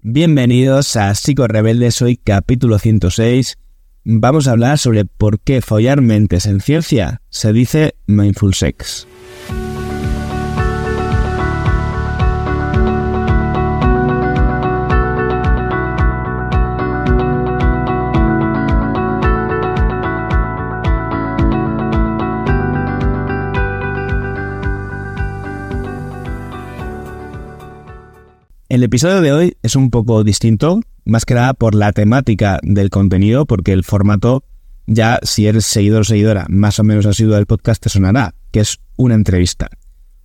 Bienvenidos a Psico Rebeldes, hoy capítulo 106. Vamos a hablar sobre por qué follar mentes en ciencia se dice mindful sex. El episodio de hoy es un poco distinto, más que nada por la temática del contenido, porque el formato ya, si eres seguidor o seguidora más o menos asiduo del podcast, te sonará, que es una entrevista.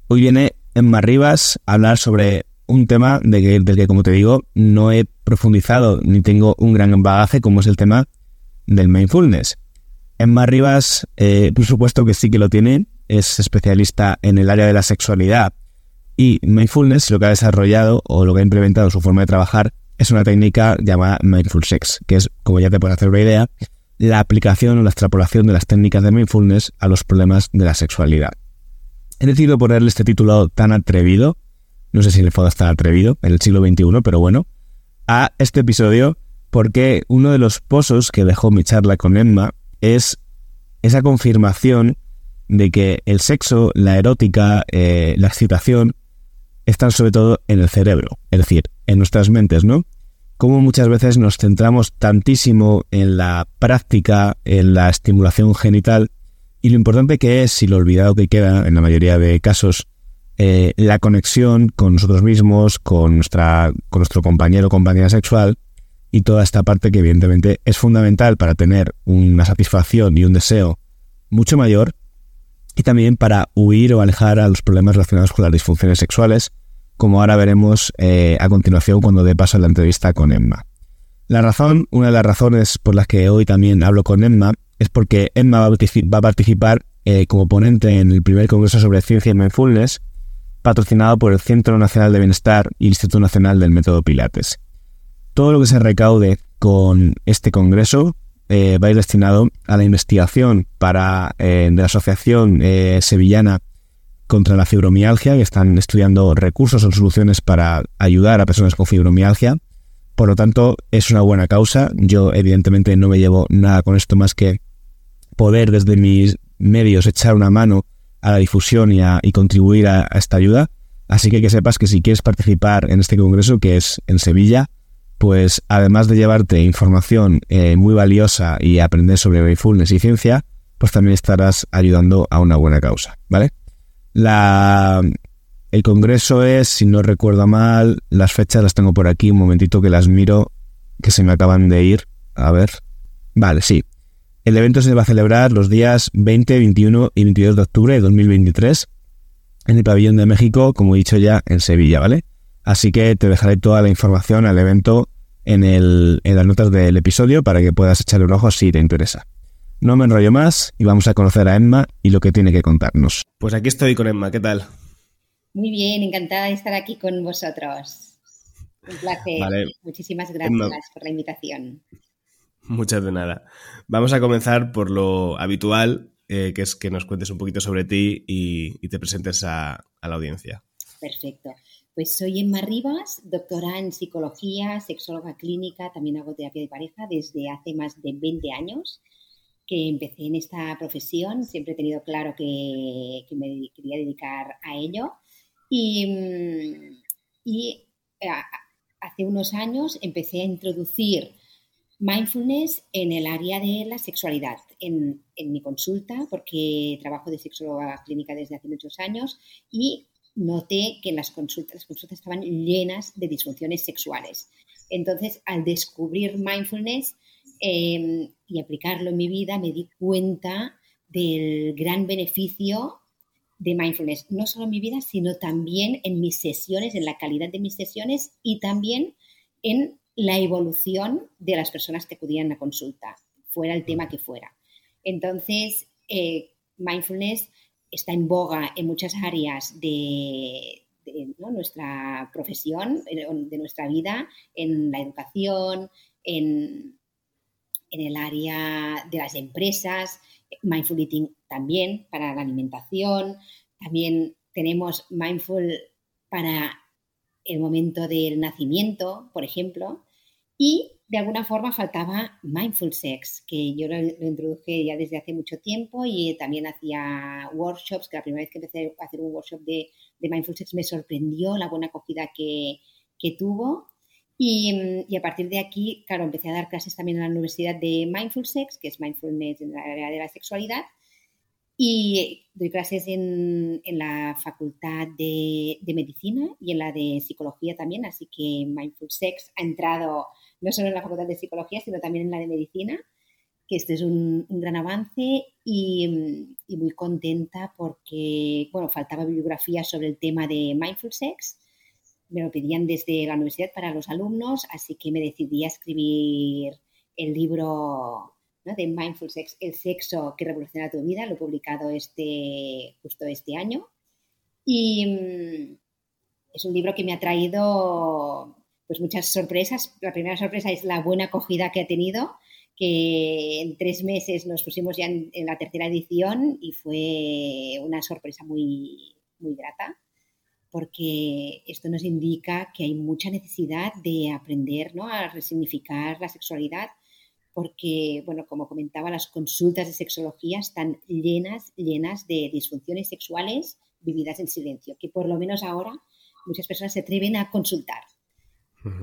Hoy viene Emma Rivas a hablar sobre un tema del que, como te digo, no he profundizado ni tengo un gran bagaje, como es el tema del mindfulness. Emma Rivas, eh, por supuesto que sí que lo tiene, es especialista en el área de la sexualidad y mindfulness lo que ha desarrollado o lo que ha implementado su forma de trabajar es una técnica llamada mindful sex, que es, como ya te puedes hacer una idea, la aplicación o la extrapolación de las técnicas de mindfulness a los problemas de la sexualidad. He decidido ponerle este título tan atrevido, no sé si le puedo estar atrevido en el siglo XXI, pero bueno, a este episodio porque uno de los pozos que dejó mi charla con Emma es esa confirmación de que el sexo, la erótica, eh, la excitación están sobre todo en el cerebro, es decir, en nuestras mentes, ¿no? Como muchas veces nos centramos tantísimo en la práctica, en la estimulación genital, y lo importante que es, y lo olvidado que queda en la mayoría de casos, eh, la conexión con nosotros mismos, con, nuestra, con nuestro compañero o compañera sexual, y toda esta parte que evidentemente es fundamental para tener una satisfacción y un deseo mucho mayor, y también para huir o alejar a los problemas relacionados con las disfunciones sexuales, como ahora veremos eh, a continuación cuando dé paso a la entrevista con Emma. La razón, una de las razones por las que hoy también hablo con Emma, es porque Emma va a participar eh, como ponente en el primer Congreso sobre Ciencia y Mindfulness, patrocinado por el Centro Nacional de Bienestar y el Instituto Nacional del Método Pilates. Todo lo que se recaude con este congreso eh, va a ir destinado a la investigación para, eh, de la Asociación eh, Sevillana contra la Fibromialgia, que están estudiando recursos o soluciones para ayudar a personas con fibromialgia. Por lo tanto, es una buena causa. Yo, evidentemente, no me llevo nada con esto más que poder desde mis medios echar una mano a la difusión y, a, y contribuir a esta ayuda. Así que que sepas que si quieres participar en este congreso, que es en Sevilla, pues además de llevarte información eh, muy valiosa y aprender sobre mindfulness y ciencia, pues también estarás ayudando a una buena causa, ¿vale? La, el congreso es, si no recuerdo mal, las fechas las tengo por aquí, un momentito que las miro, que se me acaban de ir. A ver. Vale, sí. El evento se va a celebrar los días 20, 21 y 22 de octubre de 2023 en el Pabellón de México, como he dicho ya, en Sevilla, ¿vale? Así que te dejaré toda la información al evento en, el, en las notas del episodio para que puedas echarle un ojo si te interesa. No me enrollo más y vamos a conocer a Emma y lo que tiene que contarnos. Pues aquí estoy con Emma, ¿qué tal? Muy bien, encantada de estar aquí con vosotros. Un placer. Muchísimas gracias por la invitación. Muchas de nada. Vamos a comenzar por lo habitual, eh, que es que nos cuentes un poquito sobre ti y, te presentes a la audiencia. Perfecto. Pues soy Emma Rivas, doctora en psicología, sexóloga clínica, también hago terapia de pareja desde hace más de 20 años que empecé en esta profesión. Siempre he tenido claro que, me quería dedicar a ello. Y, mm, eh, hace unos años empecé a introducir mindfulness en el área de la sexualidad, en, en mi consulta, porque trabajo de sexóloga clínica desde hace muchos años y noté que las consultas, consultas estaban llenas de disfunciones sexuales. Entonces, al descubrir mindfulness em, y aplicarlo en mi vida, me di cuenta del gran beneficio de mindfulness, no solo en mi vida, sino también en mis sesiones, en la calidad de mis sesiones y también en la evolución de las personas que acudían a consulta, fuera el tema que fuera. Entonces, eh, mindfulness está en boga en muchas áreas de, nuestra profesión, de nuestra vida, en la educación, en, el área de las empresas, mindful eating también para la alimentación, también tenemos mindful para el momento del nacimiento, por ejemplo, y de alguna forma faltaba Mindful Sex, que yo lo, introduje ya desde hace mucho tiempo y también hacía workshops, que la primera vez que empecé a hacer un workshop de, Mindful Sex me sorprendió la buena acogida que, tuvo. Y, a partir de aquí, claro, empecé a dar clases también en la Universidad de Mindful Sex, que es Mindfulness en la área de la sexualidad. Y doy clases en, la Facultad de, Medicina y en la de Psicología también, así que Mindful Sex ha entrado no solo en la Facultad de Psicología, sino también en la de Medicina, que este es un, gran avance y, muy contenta porque, bueno, faltaba bibliografía sobre el tema de Mindful Sex, me lo pedían desde la universidad para los alumnos, así que me decidí a escribir el libro de Mindful Sex, El sexo que revoluciona tu vida, lo he publicado este, justo este año. Y mm, es un libro que me ha traído pues muchas sorpresas. La primera sorpresa es la buena acogida que ha tenido, que en tres meses nos pusimos ya en, la tercera edición y fue una sorpresa muy, muy grata, porque esto nos indica que hay mucha necesidad de aprender ¿no? a resignificar la sexualidad porque, bueno, como comentaba, las consultas de sexología están llenas, llenas de disfunciones sexuales vividas en silencio, que por lo menos ahora muchas personas se atreven a consultar.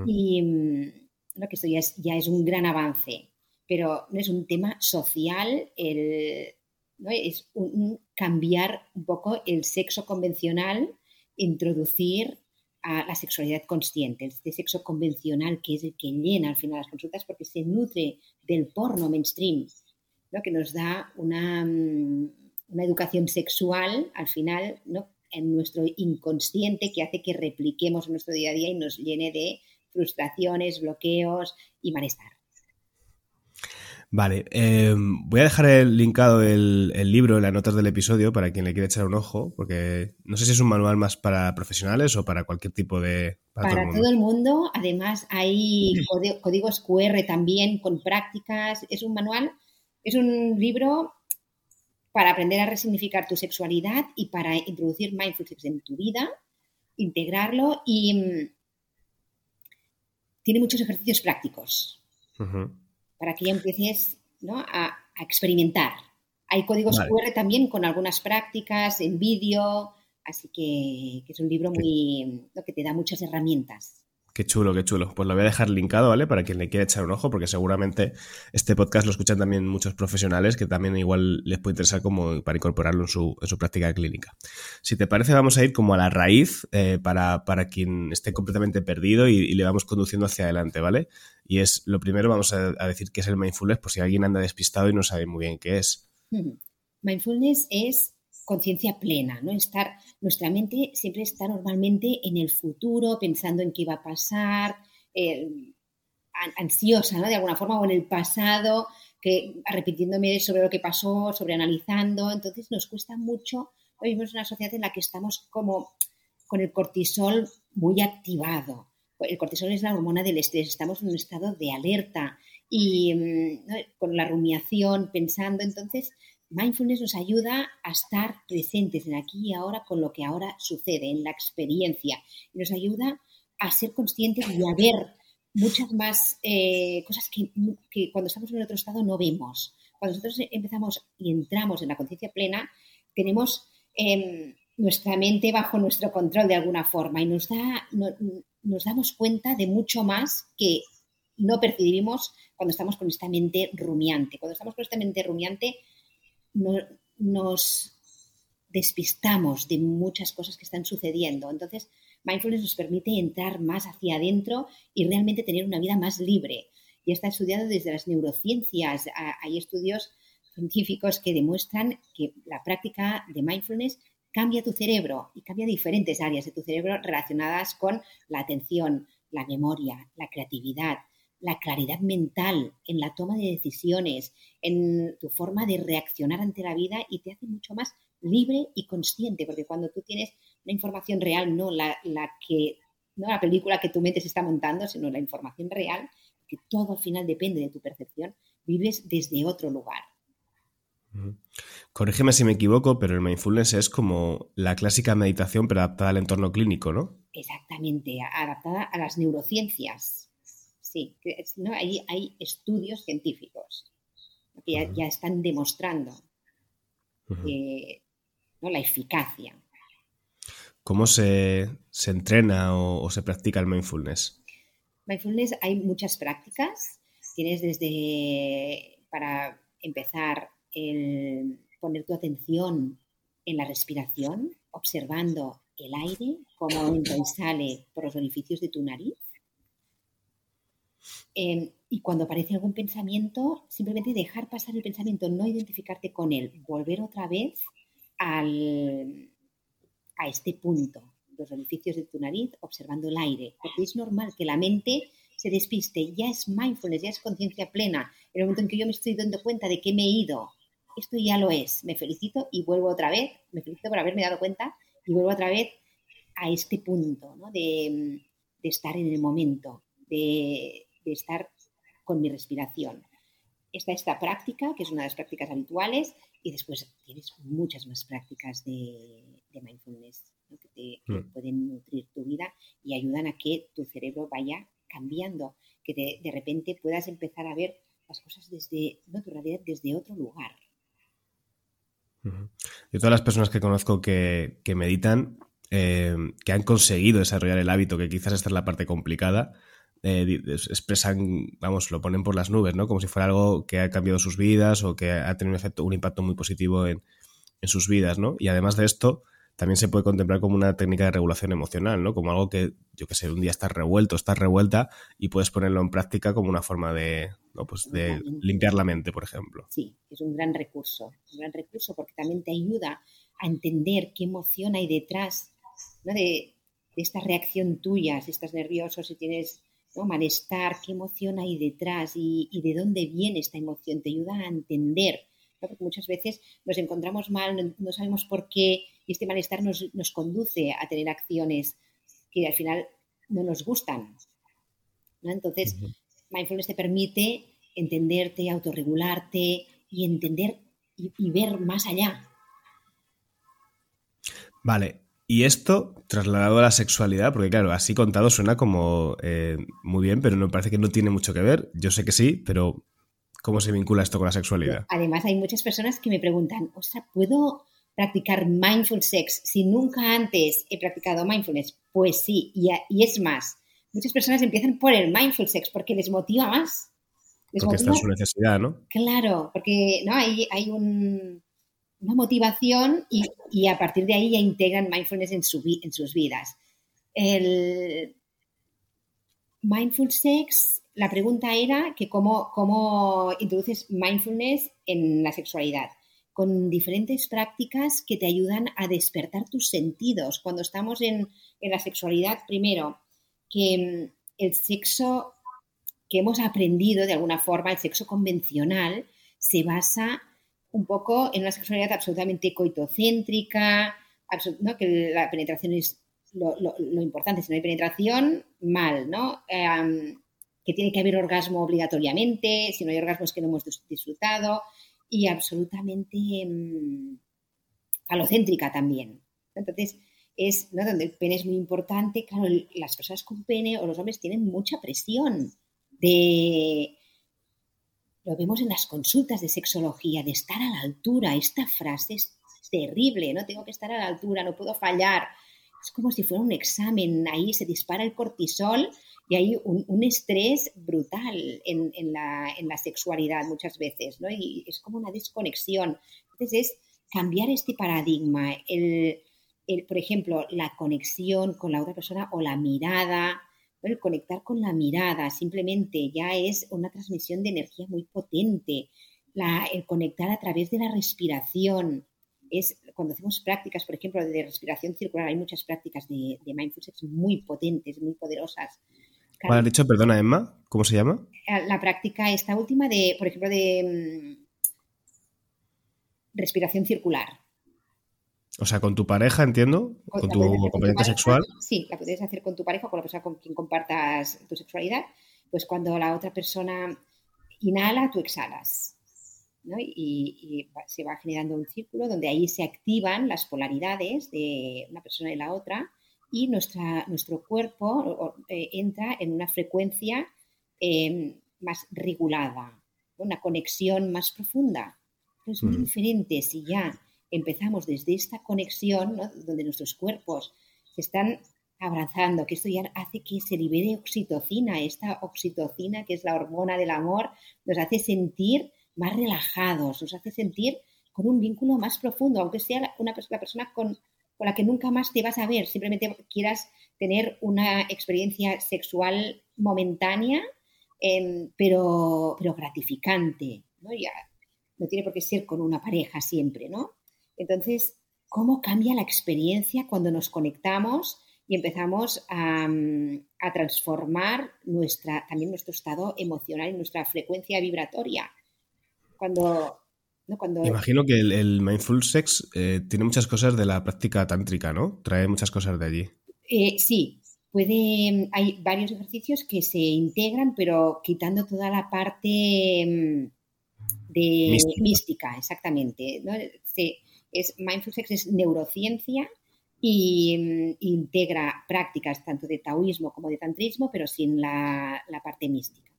Y lo mm, que esto ya es, ya es, un gran avance, pero no es un tema social, el, ¿no? es un, cambiar un poco el sexo convencional, introducir a la sexualidad consciente, este sexo convencional que es el que llena al final las consultas porque se nutre del porno mainstream, ¿no? que nos da una, mm, una, educación sexual al final ¿no? En nuestro inconsciente que hace que repliquemos en nuestro día a día y nos llene de frustraciones, bloqueos y malestar. Vale, eh, voy a dejar el linkado el, libro en las notas del episodio para quien le quiera echar un ojo, porque no sé si es un manual más para profesionales o para cualquier tipo de... Para, todo, el mundo, además hay códigos QR también con prácticas, es un manual, es un libro para aprender a resignificar tu sexualidad y para introducir mindfulness en tu vida, integrarlo y mm, tiene muchos ejercicios prácticos. Para que ya empieces a, experimentar. Hay códigos QR también con algunas prácticas en vídeo, así que, es un libro muy que te da muchas herramientas. Qué chulo, qué chulo. Pues lo voy a dejar linkado, ¿vale? Para quien le quiera echar un ojo, porque seguramente este podcast lo escuchan también muchos profesionales que también igual les puede interesar como para incorporarlo en su, práctica clínica. Si te parece, vamos a ir como a la raíz eh, para, quien esté completamente perdido y, le vamos conduciendo hacia adelante, ¿vale? Y es, lo primero vamos a, a decir qué es el mindfulness, por si alguien anda despistado y no sabe muy bien qué es. Mindfulness es conciencia plena, ¿no? Estar, nuestra mente siempre está normalmente en el futuro, pensando en qué va a pasar, eh, ansiosa. De alguna forma, o en el pasado, que repitiéndome sobre lo que pasó, sobre analizando. Entonces nos cuesta mucho. Hoy vivimos en una sociedad en la que estamos como con el cortisol muy activado. El cortisol es la hormona del estrés, estamos en un estado de alerta y mm, con la rumiación, pensando. Entonces, Mindfulness nos ayuda a estar presentes en aquí y ahora con lo que ahora sucede, en la experiencia. Y nos ayuda a ser conscientes y a ver muchas más eh, cosas que, cuando estamos en otro estado no vemos. Cuando nosotros empezamos y entramos en la conciencia plena, tenemos em, nuestra mente bajo nuestro control de alguna forma y nos, da, nos damos cuenta de mucho más que no percibimos cuando estamos con esta mente rumiante. Cuando estamos con esta mente rumiante, nos despistamos de muchas cosas que están sucediendo. Entonces, mindfulness nos permite entrar más hacia adentro y realmente tener una vida más libre. Y está estudiado desde las neurociencias. Hay estudios científicos que demuestran que la práctica de mindfulness cambia tu cerebro y cambia diferentes áreas de tu cerebro relacionadas con la atención, la memoria, la creatividad, la claridad mental, en la toma de decisiones, en tu forma de reaccionar ante la vida y te hace mucho más libre y consciente, porque cuando tú tienes la información real, no la, que, no la película que tu mente se está montando, sino la información real, que todo al final depende de tu percepción, vives desde otro lugar. Corrígeme si me equivoco, pero el mindfulness es como la clásica meditación, pero adaptada al entorno clínico, ¿no? Exactamente, adaptada a las neurociencias. Sí, ¿no? hay, hay estudios científicos que ya, están demostrando ¿no? la eficacia. ¿Cómo se, entrena o, se practica el mindfulness? Mindfulness hay muchas prácticas. Tienes desde, para empezar, el poner tu atención en la respiración, observando el aire, cómo entra y sale por los orificios de tu nariz. Em, y cuando aparece algún pensamiento, simplemente dejar pasar el pensamiento, no identificarte con él, volver otra vez al, a este punto, los orificios de tu nariz, observando el aire, porque es normal que la mente se despiste, ya es mindfulness, ya es conciencia plena. En el momento en que yo me estoy dando cuenta de que me he ido, esto ya lo es, me felicito y vuelvo otra vez, me felicito por haberme dado cuenta y vuelvo otra vez a este punto de, estar en el momento, de, estar con mi respiración. Está esta práctica, que es una de las prácticas habituales, y después tienes muchas más prácticas de, mindfulness que, te, mm. pueden nutrir tu vida y ayudan a que tu cerebro vaya cambiando, que de, repente puedas empezar a ver las cosas desde, no, tu realidad desde otro lugar. Yo todas las personas que conozco que, meditan, eh, que han conseguido desarrollar el hábito, que quizás esta es la parte complicada, eh, expresan, vamos, lo ponen por las nubes, ¿no? Como si fuera algo que ha cambiado sus vidas o que ha tenido un efecto, un impacto muy positivo en, en sus vidas, ¿no? Y además de esto, también se puede contemplar como una técnica de regulación emocional, ¿no? Como algo que, yo que sé, un día estás revuelto, estás revuelta y puedes ponerlo en práctica como una forma de, ¿no? pues de limpiar la mente, por ejemplo. Sí, es un gran recurso, un gran recurso porque también te ayuda a entender qué emoción hay detrás ¿no? de, esta reacción tuya, si estás nervioso, si tienes ¿no? malestar, qué emoción hay detrás y, y de dónde viene esta emoción, te ayuda a entender porque muchas veces nos encontramos mal, no, sabemos por qué, y este malestar nos, conduce a tener acciones que al final no nos gustan. Entonces, mindfulness te permite entenderte, autorregularte y entender y, ver más allá. Vale, y esto trasladado a la sexualidad, porque claro, así contado suena como eh, muy bien, pero me parece que no tiene mucho que ver. Yo sé que sí, pero ¿Cómo se vincula esto con la sexualidad? Además, hay muchas personas que me preguntan, o sea, ¿puedo practicar mindful sex si nunca antes he practicado mindfulness? Pues sí, y, es más, muchas personas empiezan por el mindful sex porque les motiva más. porque está en su necesidad, ¿no? Claro, porque ¿no? hay, hay una motivación y, a partir de ahí ya integran mindfulness en, su, en sus vidas. El mindful sex la pregunta era que cómo, introduces mindfulness en la sexualidad con diferentes prácticas que te ayudan a despertar tus sentidos. Cuando estamos en, la sexualidad, primero, que mm, el sexo que hemos aprendido de alguna forma, el sexo convencional, se basa un poco en una sexualidad absolutamente coitocéntrica, que la penetración es lo, importante. Si no hay penetración, mal, ¿no? Em, que tiene que haber orgasmo obligatoriamente, si no hay orgasmo es que no hemos disfrutado, y absolutamente mm, falocéntrica también. Entonces, es ¿no? donde el pene es muy importante. Claro, las personas con pene o los hombres tienen mucha presión de. Lo vemos en las consultas de sexología, de estar a la altura. Esta frase es terrible, ¿no? Tengo que estar a la altura, no puedo fallar. Es como si fuera un examen, ahí se dispara el cortisol y hay un, estrés brutal en, la, sexualidad muchas veces, ¿no? Y es como una desconexión. Entonces es cambiar este paradigma, el, por ejemplo, la conexión con la otra persona o la mirada, el conectar con la mirada simplemente ya es una transmisión de energía muy potente, el conectar a través de la respiración. Es, cuando hacemos prácticas, por ejemplo, de respiración circular, hay muchas prácticas de, de mindfulness muy potentes, muy poderosas, ¿Cuál has dicho? Perdona, Emma. ¿Cómo se llama? Eh, la práctica esta última de, por ejemplo, de mm, respiración circular. O sea, con tu pareja, entiendo, con, tu compañera sexual. Sí, la puedes hacer con tu pareja o con la persona con quien compartas tu sexualidad. Pues cuando la otra persona inhala, tú exhalas. y, se va generando un círculo donde ahí se activan las polaridades de una persona y la otra y nuestra, nuestro cuerpo eh, entra en una frecuencia em, más regulada, una conexión más profunda. Es muy diferente si ya empezamos desde esta conexión, donde nuestros cuerpos se están abrazando, que esto ya hace que se libere oxitocina, esta oxitocina que es la hormona del amor, nos hace sentir más relajados, nos hace sentir con un vínculo más profundo, aunque sea una persona, persona con, con la que nunca más te vas a ver, simplemente quieras tener una experiencia sexual momentánea, em, pero, pero gratificante, ¿no? Ya, no tiene por qué ser con una pareja siempre, ¿no? Entonces, ¿cómo cambia la experiencia cuando nos conectamos y empezamos a, a transformar nuestra, también nuestro estado emocional y nuestra frecuencia vibratoria? Cuando Cuando... Imagino que el, mindful sex eh, tiene muchas cosas de la práctica tántrica, ¿no? Trae muchas cosas de allí. Eh, sí, puede, hay varios ejercicios que se integran, pero quitando toda la parte mm, de mística, exactamente. Es, mindful sex es neurociencia y mm, integra prácticas tanto de taoísmo como de tantrismo, pero sin la, parte mística.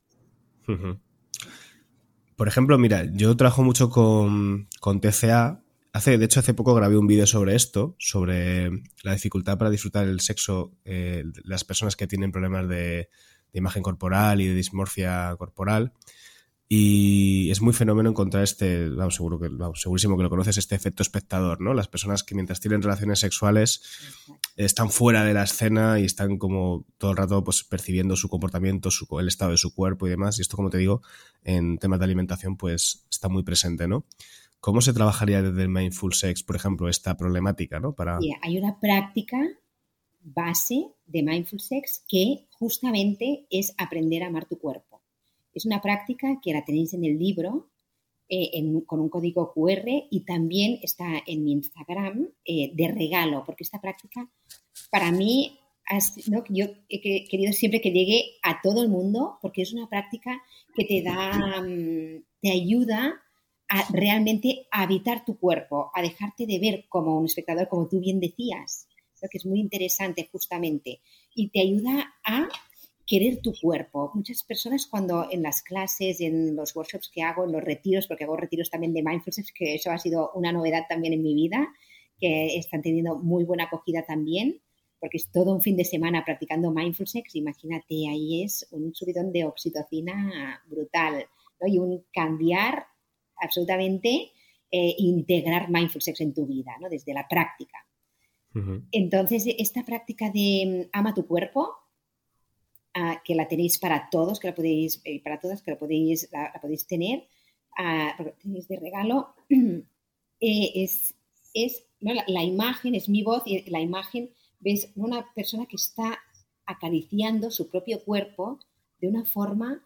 Por ejemplo, mira, yo trabajo mucho con, TCA. Hace, de hecho, hace poco grabé un vídeo sobre esto, sobre la dificultad para disfrutar el sexo eh, las personas que tienen problemas de, de imagen corporal y de dismorfia corporal. Y es muy fenómeno encontrar este, vamos, seguro que, segurísimo que lo conoces, este efecto espectador, ¿no? Las personas que mientras tienen relaciones sexuales están fuera de la escena y están como todo el rato pues percibiendo su comportamiento, su, el estado de su cuerpo y demás. Y esto, como te digo, en temas de alimentación, pues está muy presente, ¿no? ¿Cómo se trabajaría desde el Mindful Sex, por ejemplo, esta problemática, ¿no? Para... hay una práctica base de Mindful Sex que justamente es aprender a amar tu cuerpo. Es una práctica que la tenéis en el libro eh, con un código QR y también está en mi Instagram eh, de regalo, porque esta práctica para mí, yo he querido siempre que llegue a todo el mundo, porque es una práctica que te da, mm, te ayuda a realmente habitar tu cuerpo, a dejarte de ver como un espectador, como tú bien decías, lo que es muy interesante justamente, y te ayuda a querer tu cuerpo. Muchas personas cuando en las clases, en los workshops que hago, en los retiros, porque hago retiros también de mindfulness, que eso ha sido una novedad también en mi vida, que están teniendo muy buena acogida también, porque es todo un fin de semana practicando mindfulness, imagínate, ahí es un subidón de oxitocina brutal, ¿no? Y un cambiar absolutamente, eh, integrar mindfulness en tu vida, ¿no? Desde la práctica. Entonces, esta práctica de mm, ama tu cuerpo, que la tenéis para todos, que la podéis, eh, para todas, que la podéis, la, podéis tener, tenéis de regalo, eh, es, es la, imagen, es mi voz y la imagen, ves una persona que está acariciando su propio cuerpo de una forma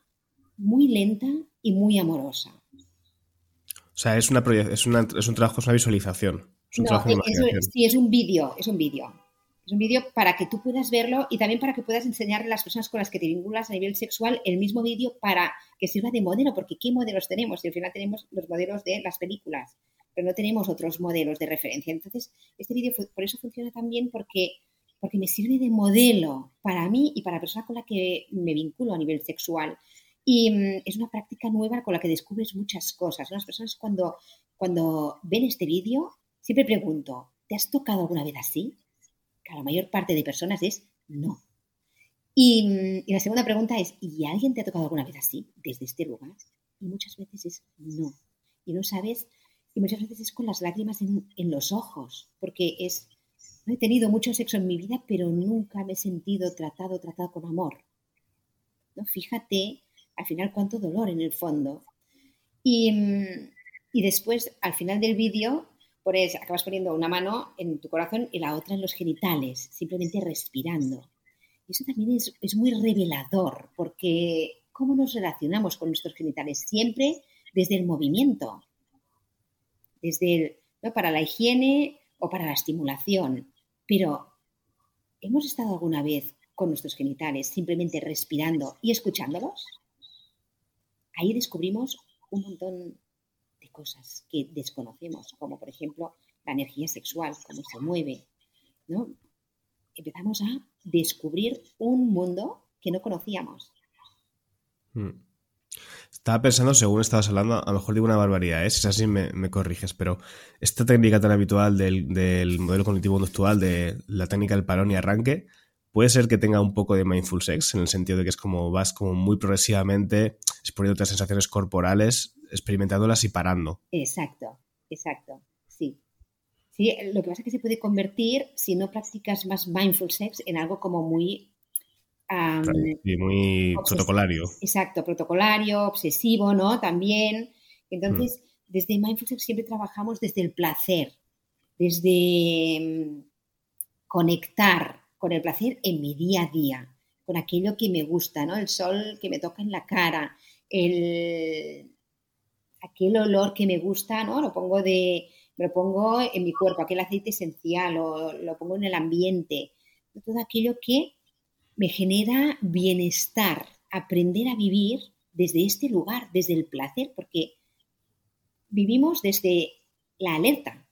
muy lenta y muy amorosa. O sea, es, una, es, una, es un trabajo, es una visualización. Es un trabajo de sí, es un vídeo, es un vídeo. Es un vídeo para que tú puedas verlo y también para que puedas enseñarle a las personas con las que te vinculas a nivel sexual el mismo vídeo para que sirva de modelo, porque ¿qué modelos tenemos? Y al final tenemos los modelos de las películas, pero no tenemos otros modelos de referencia. Entonces, este vídeo por eso funciona tan bien porque, porque me sirve de modelo para mí y para la persona con la que me vinculo a nivel sexual. Y mm, es una práctica nueva con la que descubres muchas cosas. Las personas cuando, cuando ven este vídeo, siempre pregunto, ¿te has tocado alguna vez así? La mayor parte de personas es no. Y, la segunda pregunta es, ¿y alguien te ha tocado alguna vez así, desde este lugar? Y muchas veces es no. Y no sabes, y muchas veces es con las lágrimas en, los ojos, porque es, no he tenido mucho sexo en mi vida, pero nunca me he sentido tratado, tratado con amor. ¿No? Fíjate al final cuánto dolor en el fondo. Y, y después, al final del vídeo, acabas poniendo una mano en tu corazón y la otra en los genitales, simplemente respirando. Eso también es, muy revelador, porque ¿cómo nos relacionamos con nuestros genitales? Siempre desde el movimiento, desde el, ¿no? para la higiene o para la estimulación. Pero, ¿hemos estado alguna vez con nuestros genitales simplemente respirando y escuchándolos? Ahí descubrimos un montón cosas que desconocemos, como por ejemplo la energía sexual, cómo se mueve, ¿no? Empezamos a descubrir un mundo que no conocíamos. Hmm. Estaba pensando, según estabas hablando, a lo mejor digo una barbaridad, ¿eh? si es así me, corriges, pero esta técnica tan habitual del, del modelo cognitivo conductual, de la técnica del parón y arranque, puede ser que tenga un poco de mindful sex, en el sentido de que es como vas como muy progresivamente exponiendo otras sensaciones corporales, experimentándolas y parando. Exacto, exacto, sí. Sí, lo que pasa es que se puede convertir, si no practicas más mindful sex, en algo como muy... y muy protocolario. Exacto, protocolario, obsesivo, ¿no? También. Entonces, mm. desde mindful sex siempre trabajamos desde el placer, desde mm, conectar con el placer en mi día a día, con aquello que me gusta, ¿no? El sol que me toca en la cara, el, aquel olor que me gusta, ¿no? Lo pongo de, lo pongo en mi cuerpo, aquel aceite esencial, o lo pongo en el ambiente, todo aquello que me genera bienestar, aprender a vivir desde este lugar, desde el placer, porque vivimos desde la alerta.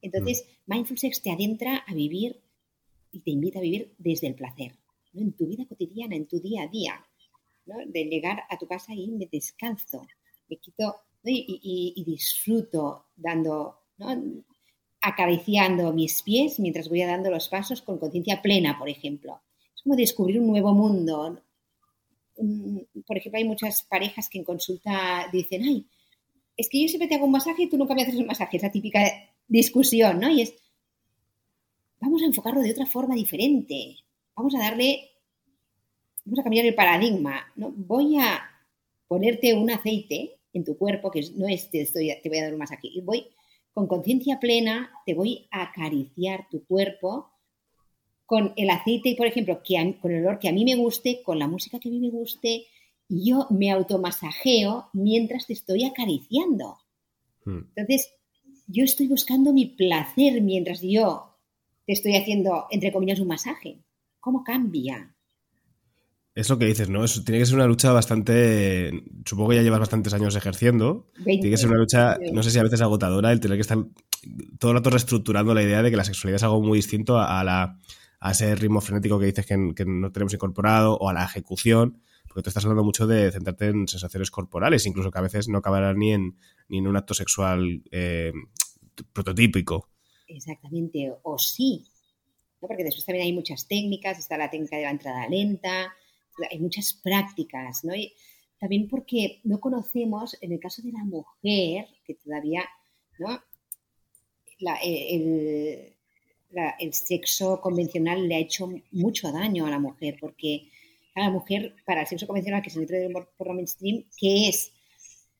Entonces, mm. Mindful Sex te adentra a vivir y te invita a vivir desde el placer, ¿no? en tu vida cotidiana, en tu día a día, ¿no? de llegar a tu casa y me descalzo, me quito y, disfruto dando, acariciando mis pies mientras voy dando los pasos con conciencia plena, por ejemplo. Es como descubrir un nuevo mundo. Por ejemplo, hay muchas parejas que en consulta dicen, ay, es que yo siempre te hago un masaje y tú nunca me haces un masaje. Es la típica discusión, ¿no? Y es, vamos a enfocarlo de otra forma diferente. Vamos a darle, vamos a cambiar el paradigma. ¿no? Voy a ponerte un aceite en tu cuerpo, que no es te, estoy, te voy a dar un masaje, y voy con conciencia plena, te voy a acariciar tu cuerpo con el aceite, por ejemplo, que con el olor que a mí me guste, con la música que a mí me guste, y yo me automasajeo mientras te estoy acariciando. Hmm. Entonces, yo estoy buscando mi placer mientras yo te estoy haciendo, entre comillas, un masaje. ¿Cómo cambia? Es lo que dices, ¿no? tiene que ser una lucha bastante. Supongo que ya llevas bastantes años ejerciendo. tiene que ser una lucha, no sé si a veces agotadora, el tener que estar todo el rato reestructurando la idea de que la sexualidad es algo muy distinto a, la, a ese ritmo frenético que dices que, no tenemos incorporado o a la ejecución. Porque tú estás hablando mucho de centrarte en sensaciones corporales, incluso que a veces no acabarán ni en, ni en un acto sexual eh, prototípico. Exactamente, o sí. ¿no? Porque después también hay muchas técnicas, está la técnica de la entrada lenta, hay muchas prácticas, ¿no? Y también porque no conocemos, en el caso de la mujer, que todavía, ¿no? el, el, sexo convencional le ha hecho mucho daño a la mujer, porque a la mujer, para el sexo convencional que se entre por lo mainstream, ¿qué es?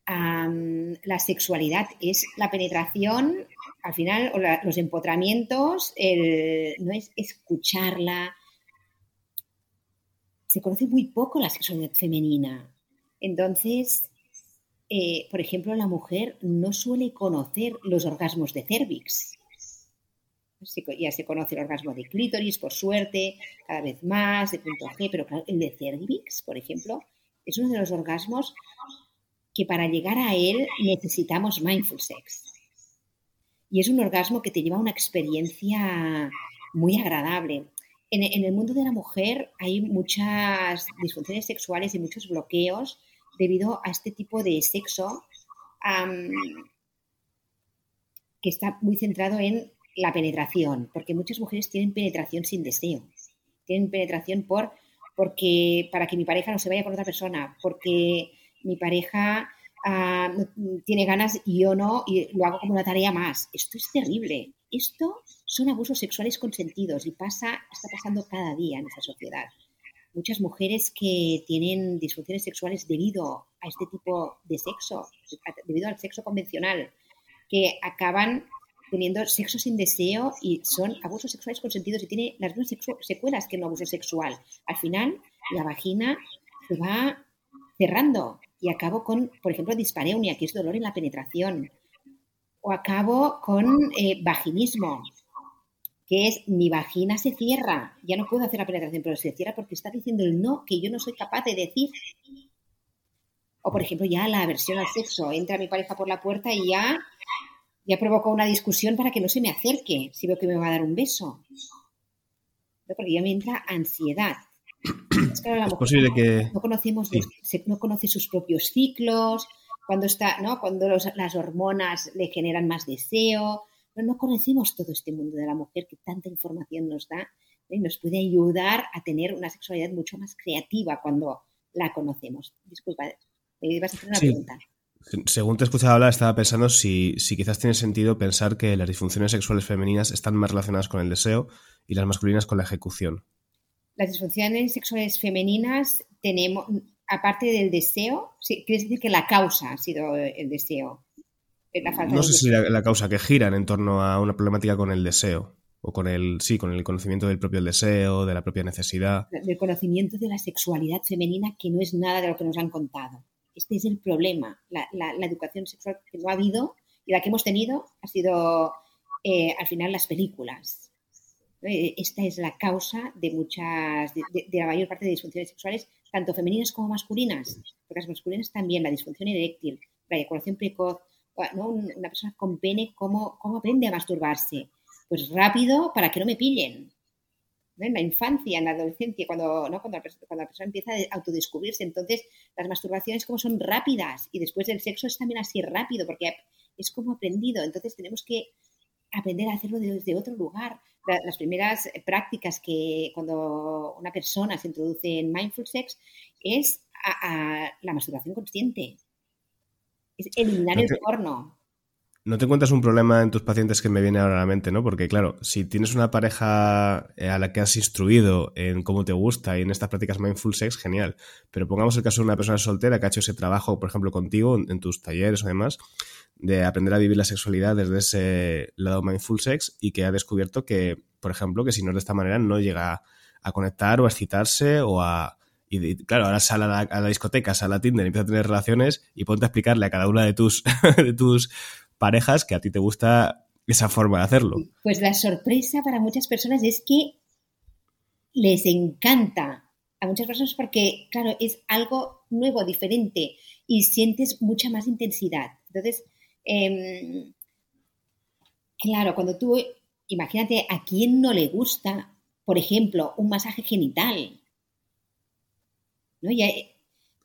la sexualidad es la penetración, al final, los empotramientos, no es escucharla. Se conoce muy poco la sexualidad femenina. Entonces, eh, por ejemplo, la mujer no suele conocer los orgasmos de cervix. Ya se conoce el orgasmo de clítoris, por suerte, cada vez más, de punto G, pero claro, el de cervix, por ejemplo, es uno de los orgasmos que para llegar a él necesitamos mindful sex. Y es un orgasmo que te lleva a una experiencia muy agradable. En, el mundo de la mujer hay muchas disfunciones sexuales y muchos bloqueos debido a este tipo de sexo que está muy centrado en la penetración, porque muchas mujeres tienen penetración sin deseo. Tienen penetración por porque para que mi pareja no se vaya con otra persona, porque mi pareja ah, tiene ganas y yo no, y lo hago como una tarea más. Esto es terrible. Esto son abusos sexuales consentidos y pasa, está pasando cada día en esta sociedad. Muchas mujeres que tienen disfunciones sexuales debido a este tipo de sexo, debido al sexo convencional, que acaban teniendo sexo sin deseo y son abusos sexuales consentidos y tiene las mismas secuelas que un abuso sexual. Al final, la vagina se va cerrando y acabo con, por ejemplo, dispareunia, que es dolor en la penetración. O acabo con eh, vaginismo, que es mi vagina se cierra, ya no puedo hacer la penetración, pero se cierra porque está diciendo el no que yo no soy capaz de decir. O, por ejemplo, ya la aversión al sexo. Entra mi pareja por la puerta y ya, ya provoco una discusión para que no se me acerque si veo que me va a dar un beso. Porque ya me entra ansiedad. Es, posible que... No, conocemos no conoce sus propios ciclos, cuando, está, ¿no? cuando las hormonas le generan más deseo. No, no conocemos todo este mundo de la mujer que tanta información nos da y nos puede ayudar a tener una sexualidad mucho más creativa cuando la conocemos. Disculpa, me ibas a hacer una pregunta. Según te he escuchado hablar, estaba pensando si, si, quizás tiene sentido pensar que las disfunciones sexuales femeninas están más relacionadas con el deseo y las masculinas con la ejecución. Las disfunciones sexuales femeninas tenemos, aparte del deseo, ¿quieres decir que la causa ha sido el deseo? no sé si la, la, causa, que giran en torno a una problemática con el deseo o con el sí con el conocimiento del propio deseo de la propia necesidad. Del conocimiento de la sexualidad femenina que no es nada de lo que nos han contado. Este es el problema. La, educación sexual que no ha habido y la que hemos tenido ha sido eh, al final las películas. Eh, esta es la causa de muchas de, la mayor parte de disfunciones sexuales tanto femeninas como masculinas porque las masculinas también la disfunción eréctil la eyaculación precoz una persona con pene cómo, cómo aprende a masturbarse pues rápido para que no me pillen. En la infancia, en la adolescencia, cuando, ¿no? cuando, la, persona empieza a autodescubrirse, entonces las masturbaciones como son rápidas y después del sexo es también así rápido porque es como aprendido. Entonces tenemos que aprender a hacerlo desde otro lugar. las primeras prácticas que cuando una persona se introduce en mindful sex es a, la masturbación consciente. Es eliminar el porno. ¿No te encuentras un problema en tus pacientes que me viene ahora a la mente, no? Porque, claro, si tienes una pareja eh, a la que has instruido en cómo te gusta y en estas prácticas mindful sex, genial. Pero pongamos el caso de una persona soltera que ha hecho ese trabajo, por ejemplo, contigo, en tus talleres o demás, de aprender a vivir la sexualidad desde ese lado mindful sex y que ha descubierto que, por ejemplo, que si no es de esta manera no llega a conectar o a excitarse o a, y claro, ahora sale a la, a la, discoteca, sale a Tinder, empieza a tener relaciones y ponte a explicarle a cada una de tus parejas que a ti te gusta esa forma de hacerlo. Pues la sorpresa para muchas personas es que les encanta a muchas personas porque, claro, es algo nuevo, diferente y sientes mucha más intensidad. Entonces, em, claro, cuando tú, imagínate, a quién no le gusta, por ejemplo, un masaje genital. ¿no? Y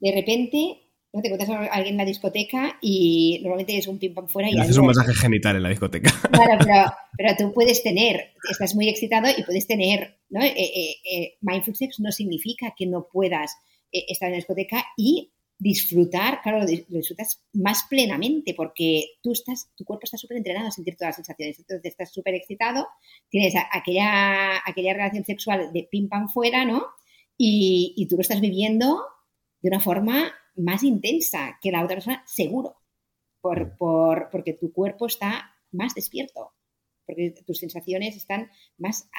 de repente ¿no? Te encuentras a alguien en la discoteca y normalmente es un pim pam fuera. Y, haces un masaje genital en la discoteca. Claro, pero, tú puedes tener, estás muy excitado y puedes tener, ¿no? Eh, eh, eh, mindful sex no significa que no puedas estar en la discoteca y disfrutar, claro, lo disfrutas más plenamente porque tú estás, tu cuerpo está súper entrenado a sentir todas las sensaciones. Entonces estás súper excitado, tienes aquella, aquella relación sexual de pim pam fuera, ¿no? Y, y tú lo estás viviendo de una forma más intensa que la otra persona, seguro, por, por, porque tu cuerpo está más despierto, porque tus sensaciones están más,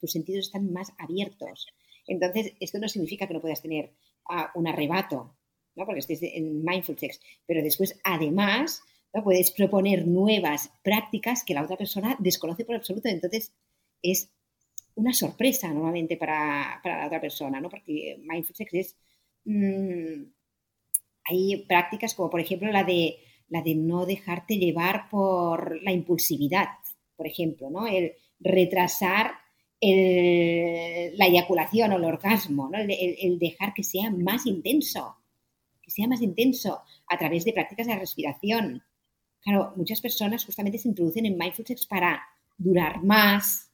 tus sentidos están más abiertos. Entonces, esto no significa que no puedas tener ah, un arrebato, ¿no? porque estés en mindful sex, pero después, además, ¿no? puedes proponer nuevas prácticas que la otra persona desconoce por absoluto. Entonces, es una sorpresa normalmente para, para la otra persona, ¿no? porque mindful sex es Mm, hay prácticas como por ejemplo la de, la de no dejarte llevar por la impulsividad, por ejemplo, ¿no? El retrasar la eyaculación o el orgasmo, ¿no? el, dejar que sea más intenso, que sea más intenso a través de prácticas de respiración. Claro, muchas personas justamente se introducen en mindfulness para durar más,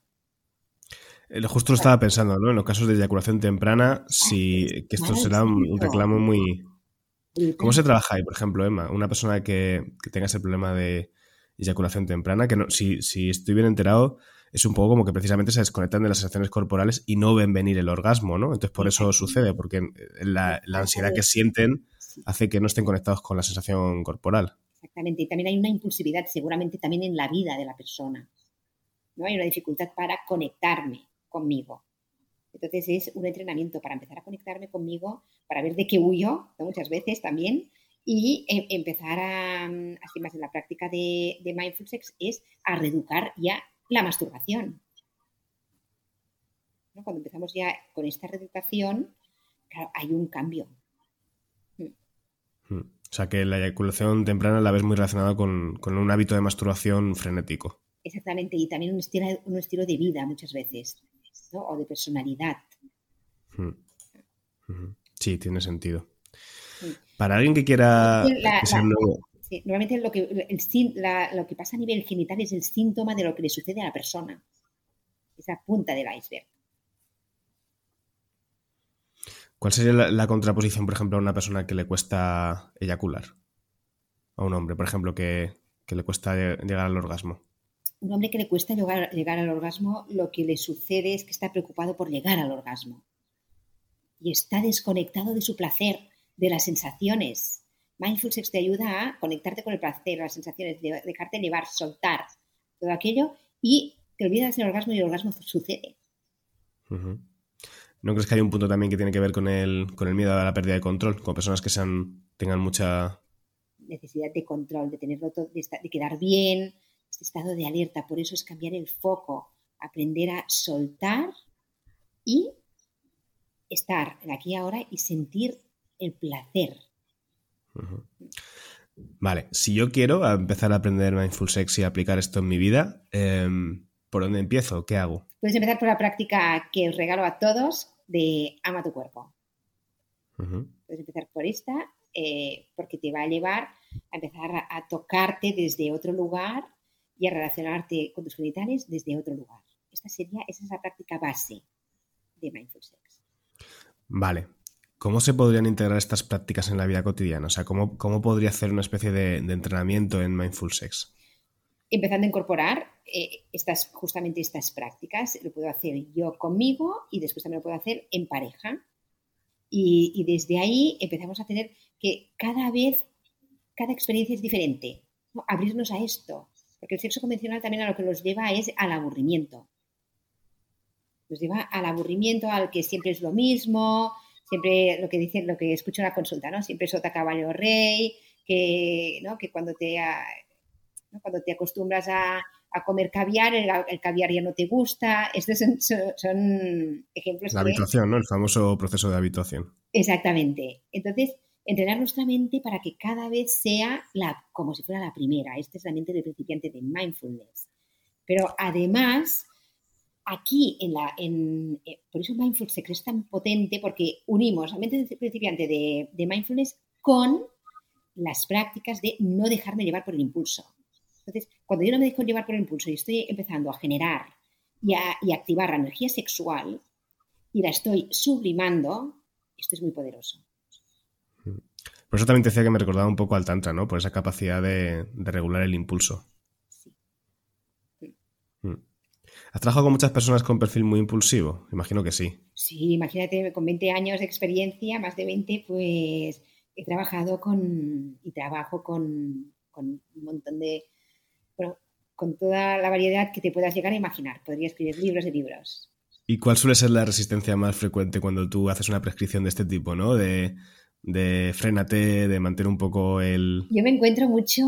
justo lo estaba pensando, ¿no? En los casos de eyaculación temprana, si, que esto será un reclamo muy... ¿Cómo se trabaja ahí, por ejemplo, Emma? Una persona que, tenga ese problema de eyaculación temprana, que no, si, si estoy bien enterado, es un poco como que precisamente se desconectan de las sensaciones corporales y no ven venir el orgasmo, ¿no? Entonces por eso sucede, porque la, la ansiedad que sienten hace que no estén conectados con la sensación corporal. Exactamente, y también hay una impulsividad seguramente también en la vida de la persona. ¿no? Hay una dificultad para conectarme conmigo. Entonces es un entrenamiento para empezar a conectarme conmigo, para ver de qué huyo, muchas veces también, y em, empezar a, así más en la práctica de, de Mindful Sex, es a reeducar ya la masturbación. Cuando empezamos ya con esta reeducación, claro, hay un cambio. Mm. Mm. O sea que la eyaculación temprana la ves muy relacionada con, un hábito de masturbación frenético. Exactamente, y también un estilo, un estilo de vida muchas veces, ¿no? o de personalidad. Mm. Sí, tiene sentido. Para alguien que quiera normalmente lo que, lo que pasa a nivel genital es el síntoma de lo que le sucede a la persona. Esa punta del iceberg. ¿Cuál sería la, contraposición, por ejemplo, a una persona que le cuesta eyacular? A un hombre, por ejemplo, que, le cuesta llegar al orgasmo. Un hombre que le cuesta llegar, llegar, al orgasmo, lo que le sucede es que está preocupado por llegar al orgasmo. Y está desconectado de su placer, de las sensaciones. Mindful Sex te ayuda a conectarte con el placer, las sensaciones, de dejarte llevar, soltar todo aquello y te olvidas del orgasmo y el orgasmo sucede. ¿No crees que hay un punto también que tiene que ver con el, con el miedo a la pérdida de control? Con personas que sean, tengan mucha... Necesidad de control, de tenerlo todo, de, quedar bien, estado de alerta. Por eso es cambiar el foco, aprender a soltar y estar aquí ahora y sentir el placer. Vale, si yo quiero empezar a aprender Mindful Sex y aplicar esto en mi vida, em, ¿por dónde empiezo? ¿Qué hago? Puedes empezar por la práctica que os regalo a todos de ama tu cuerpo. Puedes empezar por esta eh, porque te va a llevar a empezar a, tocarte desde otro lugar y a relacionarte con tus genitales desde otro lugar. Esta sería, esa es la práctica base de Mindful Sex. Vale. ¿Cómo se podrían integrar estas prácticas en la vida cotidiana? O sea, ¿cómo, cómo podría hacer una especie de, de entrenamiento en Mindful Sex? empezando a incorporar eh, estas, justamente estas prácticas. Lo puedo hacer yo conmigo y después también lo puedo hacer en pareja. Y, desde ahí empezamos a tener que cada vez, cada experiencia es diferente. Abrirnos a esto. Porque el sexo convencional también a lo que nos lleva es al aburrimiento. Nos lleva al aburrimiento, al que siempre es lo mismo, siempre lo que dice, lo que escucho en la consulta, ¿no? Siempre sota caballo rey, que, ¿no? que cuando te cuando te acostumbras a, comer caviar, el, caviar ya no te gusta. Estos son, ejemplos. La habituación, ¿no? El famoso proceso de habituación. Exactamente. Entonces, entrenar nuestra mente para que cada vez sea la, como si fuera la primera. Este es la mente del principiante de mindfulness. Pero además, aquí en la. En, eh, por eso mindfulness es tan potente porque unimos la mente del principiante de, de mindfulness con las prácticas de no dejarme llevar por el impulso. Entonces, cuando yo no me dejo llevar por el impulso y estoy empezando a generar y, a, activar la energía sexual y la estoy sublimando, esto es muy poderoso. Por eso también te decía que me recordaba un poco al Tantra, ¿no? Por esa capacidad de, regular el impulso. Sí. Mm. ¿Has trabajado con muchas personas con perfil muy impulsivo? Imagino que sí. Sí, imagínate, con 20 años de experiencia, más de 20, pues he trabajado con y trabajo con un montón de, bueno, con toda la variedad que te puedas llegar a imaginar. Podría escribir libros y libros. ¿Y cuál suele ser la resistencia más frecuente cuando tú haces una prescripción de este tipo, ¿no? De, de frénate, de mantener un poco el... Yo me encuentro mucho,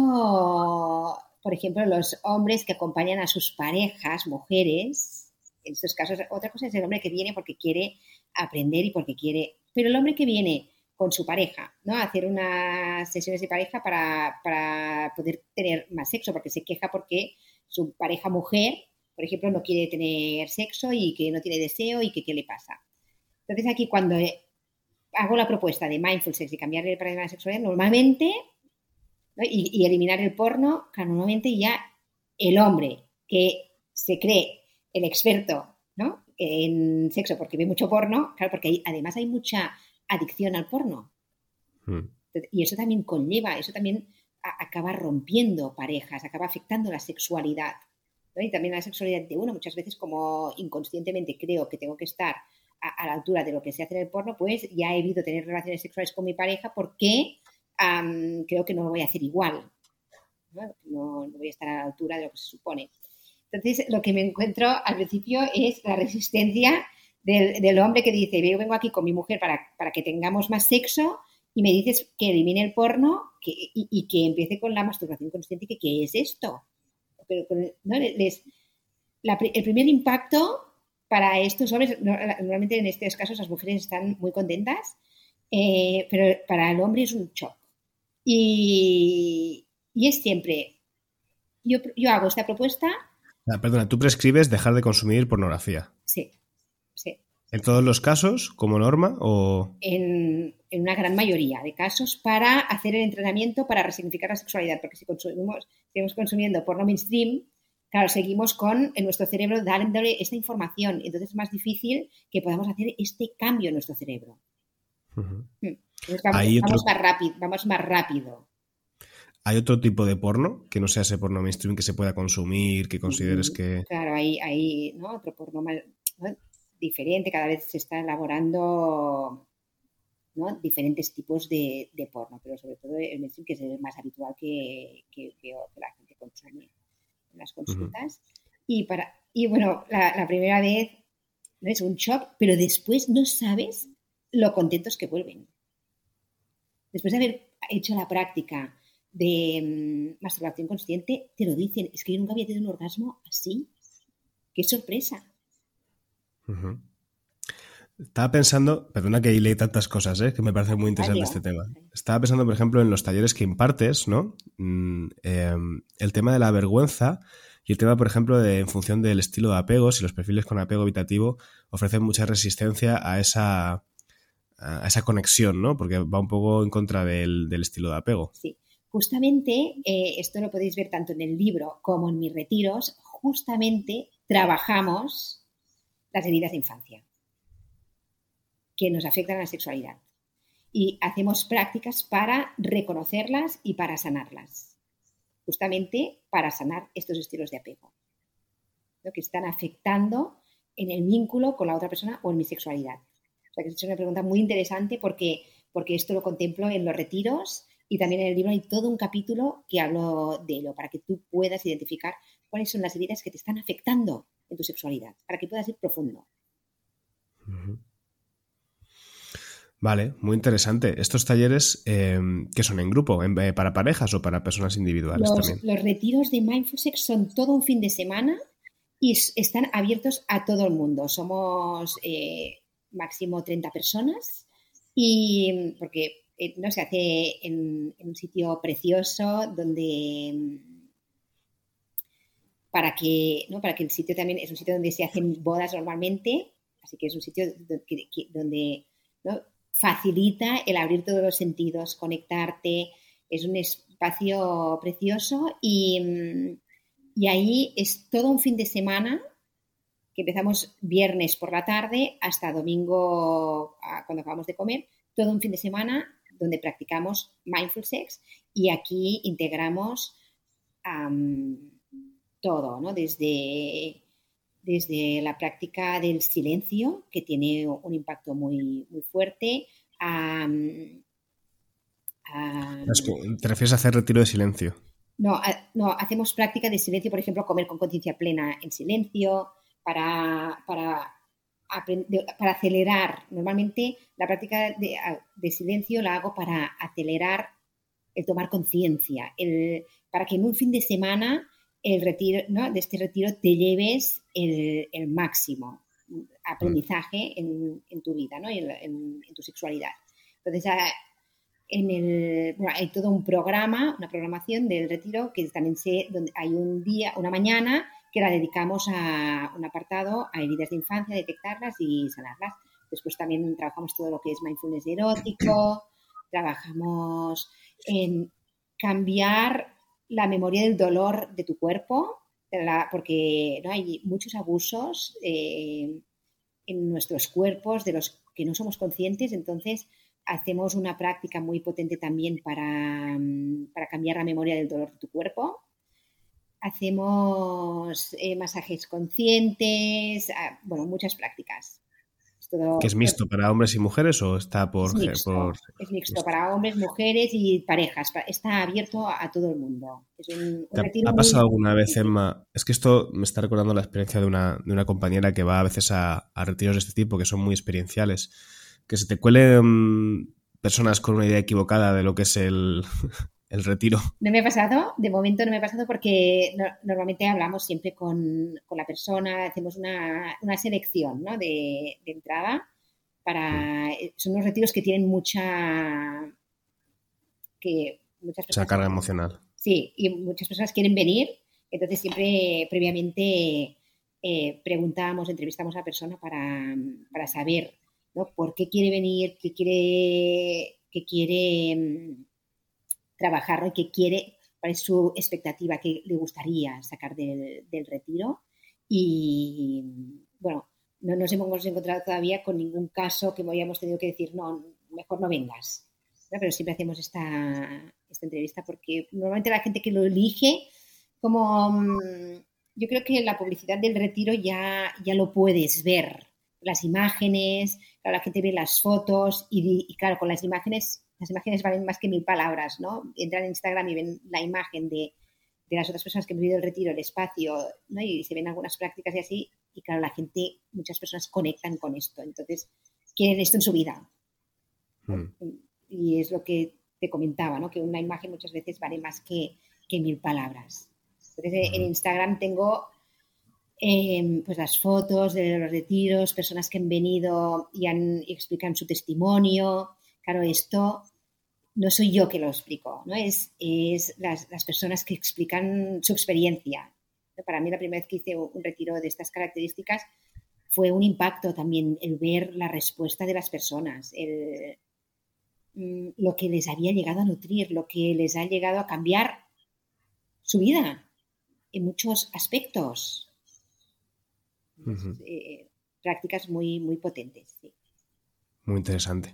por ejemplo, los hombres que acompañan a sus parejas, mujeres. En estos casos, otra cosa es el hombre que viene porque quiere aprender y porque quiere... Pero el hombre que viene con su pareja, ¿no? Hacer unas sesiones de pareja para, poder tener más sexo, porque se queja porque su pareja mujer, por ejemplo, no quiere tener sexo y que no tiene deseo y que qué le pasa. Entonces aquí cuando hago la propuesta de mindful sex y cambiar el paradigma de sexualidad, normalmente, y, eliminar el porno, normalmente ya el hombre que se cree el experto ¿no? en sexo porque ve mucho porno, claro, porque además hay mucha adicción al porno. Hmm. Y eso también conlleva, eso también acaba rompiendo parejas, acaba afectando la sexualidad. Y también la sexualidad de uno, muchas veces como inconscientemente creo que tengo que estar a, la altura de lo que se hace en el porno, pues ya he evitado tener relaciones sexuales con mi pareja porque creo que no lo voy a hacer igual. ¿no? no voy a estar a la altura de lo que se supone. Entonces, lo que me encuentro al principio es la resistencia del, hombre que dice, yo vengo aquí con mi mujer para, que tengamos más sexo y me dices que elimine el porno y, que empiece con la masturbación consciente, que ¿qué es esto? Pero el primer impacto para estos hombres, normalmente en estos casos las mujeres están muy contentas, eh, pero para el hombre es un shock. Y, es siempre, yo, yo hago esta propuesta. Ah, perdona, tú prescribes dejar de consumir pornografía. Sí, sí. ¿En todos los casos, como norma? o...? En, en, una gran mayoría de casos, para hacer el entrenamiento para resignificar la sexualidad. Porque si consumimos, seguimos consumiendo porno mainstream, claro, seguimos con en nuestro cerebro dándole esta información. Entonces es más difícil que podamos hacer este cambio en nuestro cerebro. Hmm. vamos, más rápido, vamos más rápido. ¿Hay otro tipo de porno que no sea ese porno mainstream que se pueda consumir, que consideres que... Claro, hay, hay otro porno diferente, cada vez se está elaborando diferentes tipos de, porno, pero sobre todo el mainstream que es el más habitual que, que, la gente consume las consultas. y, para, y bueno, la, primera vez ¿no? es un shock, pero después no sabes lo contentos que vuelven. Después de haber hecho la práctica de mm, masturbación consciente, te lo dicen, es que yo nunca había tenido un orgasmo así. ¡Qué sorpresa! Estaba pensando, perdona que leí tantas cosas, ¿eh? que me parece muy interesante este tema. Estaba pensando, por ejemplo, en los talleres que impartes, ¿no? Mm, em, el tema de la vergüenza y el tema, por ejemplo, de en función del estilo de apego, si los perfiles con apego habitativo ofrecen mucha resistencia a esa, a esa conexión, ¿no? Porque va un poco en contra del, estilo de apego. Sí, justamente eh, esto lo podéis ver tanto en el libro como en mis retiros. Justamente trabajamos las heridas de infancia que nos afectan a la sexualidad. Y hacemos prácticas para reconocerlas y para sanarlas. Justamente para sanar estos estilos de apego, lo que están afectando en el vínculo con la otra persona o en mi sexualidad. O sea, que es una pregunta muy interesante porque, porque esto lo contemplo en los retiros y también en el libro hay todo un capítulo que hablo de ello, para que tú puedas identificar cuáles son las heridas que te están afectando en tu sexualidad, para que puedas ir profundo. Vale, muy interesante. ¿Estos talleres eh, que son en grupo, eh, para parejas o para personas individuales los, también? Los retiros de Mindful Sex son todo un fin de semana y están abiertos a todo el mundo. Somos eh, máximo 30 personas y porque eh, no se hace en, un sitio precioso donde para que, ¿no? para que el sitio también es un sitio donde se hacen bodas normalmente, así que es un sitio donde, ¿no? Facilita el abrir todos los sentidos, conectarte, es un espacio precioso y, y ahí es todo un fin de semana que empezamos viernes por la tarde hasta domingo cuando acabamos de comer, todo un fin de semana donde practicamos mindful sex y aquí integramos todo, ¿no? Desde desde la práctica del silencio, que tiene un impacto muy, muy fuerte, a, ¿Te refieres a hacer retiro de silencio? No, no, hacemos práctica de silencio, por ejemplo, comer con conciencia plena en silencio, para, para, para acelerar. Normalmente la práctica de, de, silencio la hago para acelerar el tomar conciencia, para que en un fin de semana el retiro, ¿no? de este retiro te lleves el, máximo aprendizaje en, tu vida ¿no? y en, tu sexualidad. Entonces, ah, en el, hay todo un programa, una programación del retiro que también sé, donde hay un día, una mañana que la dedicamos a un apartado a heridas de infancia, detectarlas y sanarlas. Después también trabajamos todo lo que es mindfulness erótico, trabajamos en cambiar la memoria del dolor de tu cuerpo, porque ¿no? hay muchos abusos eh, en nuestros cuerpos de los que no somos conscientes, entonces hacemos una práctica muy potente también para, para cambiar la memoria del dolor de tu cuerpo. Hacemos eh, masajes conscientes, ah, bueno, muchas prácticas ¿Que es mixto para hombres y mujeres o está por... Es mixto, es mixto para hombres, mujeres y parejas. Está abierto a todo el mundo. ¿Ha pasado alguna vez, Emma? Es que esto me está recordando la experiencia de una, de una compañera que va a veces a, retiros de este tipo que son muy experienciales. Que se te cuelen personas con una idea equivocada de lo que es el, el retiro. No me ha pasado, de momento no me ha pasado porque normalmente hablamos siempre con, la persona, hacemos una, selección ¿no? de, entrada para... Son unos retiros que tienen mucha... que muchas personas... Esa carga emocional. Sí, y muchas personas quieren venir, entonces siempre previamente eh, preguntamos, entrevistamos a la persona para, para saber ¿no? por qué quiere venir, qué quiere, qué quiere mm, trabajar y qué quiere, cuál es su expectativa, qué le gustaría sacar del, retiro. Y bueno, no nos hemos encontrado todavía con ningún caso que hayamos tenido que decir, no, mejor no vengas. Pero siempre hacemos esta, entrevista porque normalmente la gente que lo elige, como mm, yo creo que la publicidad del retiro ya, ya lo puedes ver, las imágenes, la gente ve las fotos y, claro, con las imágenes, las imágenes valen más que mil palabras, ¿no? Entran en Instagram y ven la imagen de, de las otras personas que han vivido el retiro, el espacio, ¿no? Y se ven algunas prácticas y así, y claro, la gente, muchas personas conectan con esto, entonces quieren esto en su vida. Hmm. Y es lo que te comentaba, ¿no? Que una imagen muchas veces vale más que, que mil palabras. Entonces, en Instagram tengo em, pues las fotos de los retiros, personas que han venido y, han, explican su testimonio. Claro, esto no soy yo que lo explico, ¿no? Es, es las, las personas que explican su experiencia. Para mí la primera vez que hice un retiro de estas características fue un impacto también el ver la respuesta de las personas, el, mm, lo que les había llegado a nutrir, lo que les ha llegado a cambiar su vida en muchos aspectos. Eh, prácticas muy, muy potentes. Muy interesante.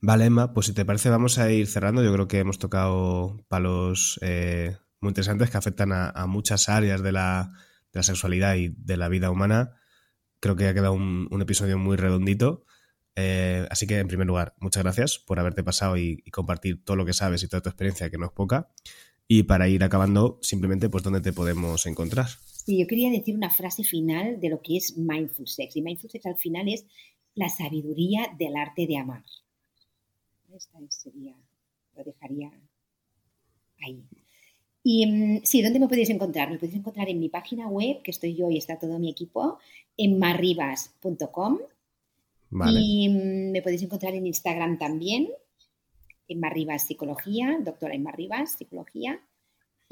Vale, Emma, pues si te parece vamos a ir cerrando. Yo creo que hemos tocado palos eh, muy interesantes que afectan a, muchas áreas de la, sexualidad y de la vida humana. Creo que ha quedado un, episodio muy redondito. Eh, así que, en primer lugar, muchas gracias por haberte pasado y, compartir todo lo que sabes y toda tu experiencia, que no es poca. Y para ir acabando, simplemente, pues, ¿dónde te podemos encontrar? Sí, yo quería decir una frase final de lo que es mindful sex. Y mindful sex al final es la sabiduría del arte de amar. Esta sería, lo dejaría ahí. Y mm, sí, ¿dónde me podéis encontrar? Me podéis encontrar en mi página web, que estoy yo y está todo mi equipo, en marribas.com. Y mm, me podéis encontrar en Instagram también, en Marribas Psicología, doctora en Marribas Psicología.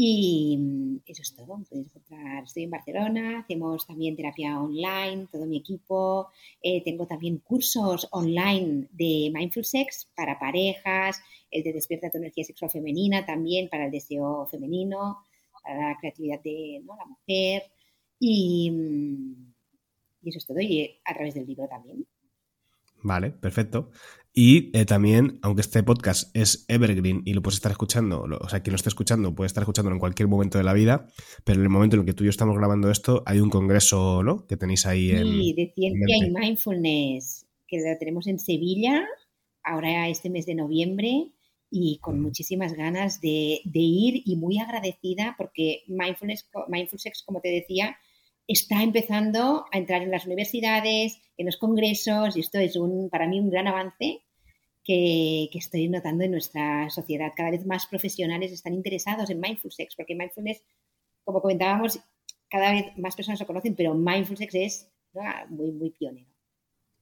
Y mm, eso es todo. Podéis encontrar, estoy en Barcelona, hacemos también terapia online, todo mi equipo. Eh, tengo también cursos online de Mindful Sex para parejas, el de Despierta tu energía sexual femenina también para el deseo femenino, para la creatividad de la mujer. Y, mm, y eso es todo. Y a través del libro también. Vale, perfecto. Y eh, también, aunque este podcast es evergreen y lo puedes estar escuchando, o sea, quien lo esté escuchando puede estar escuchando en cualquier momento de la vida, pero en el momento en el que tú y yo estamos grabando esto, hay un congreso, ¿no? Que tenéis ahí en. Sí, de ciencia y mindfulness, que lo tenemos en Sevilla, ahora este mes de noviembre, y con muchísimas ganas de, de ir y muy agradecida porque mindfulness, Mindful Sex, como te decía, está empezando a entrar en las universidades, en los congresos, y esto es un, para mí un gran avance que, estoy notando en nuestra sociedad. Cada vez más profesionales están interesados en mindful sex, porque mindfulness, como comentábamos, cada vez más personas lo conocen, pero mindful sex es muy, muy pionero.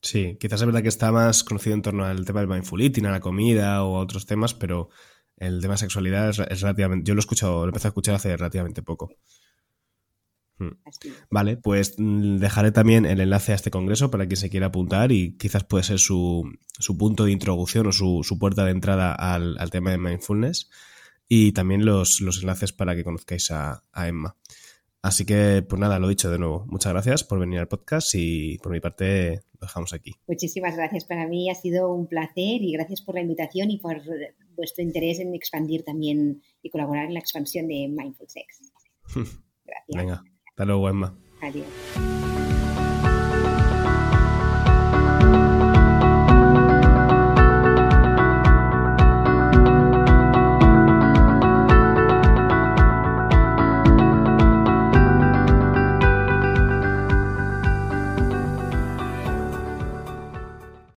Sí, quizás es verdad que está más conocido en torno al tema del mindful eating, a la comida o a otros temas, pero el tema sexualidad es, es relativamente... Yo lo he escuchado, lo empecé a escuchar hace relativamente poco. Hmm. Vale, pues mm, dejaré también el enlace a este congreso para quien se quiera apuntar y quizás puede ser su, punto de introducción o su, puerta de entrada al, tema de mindfulness y también los, enlaces para que conozcáis a, Emma. Así que, pues nada, lo dicho de nuevo. Muchas gracias por venir al podcast y por mi parte lo dejamos aquí. Muchísimas gracias. Para mí ha sido un placer y gracias por la invitación y por vuestro interés en expandir también y colaborar en la expansión de Mindful Sex. Gracias. Venga. Hasta luego, Emma. Adiós.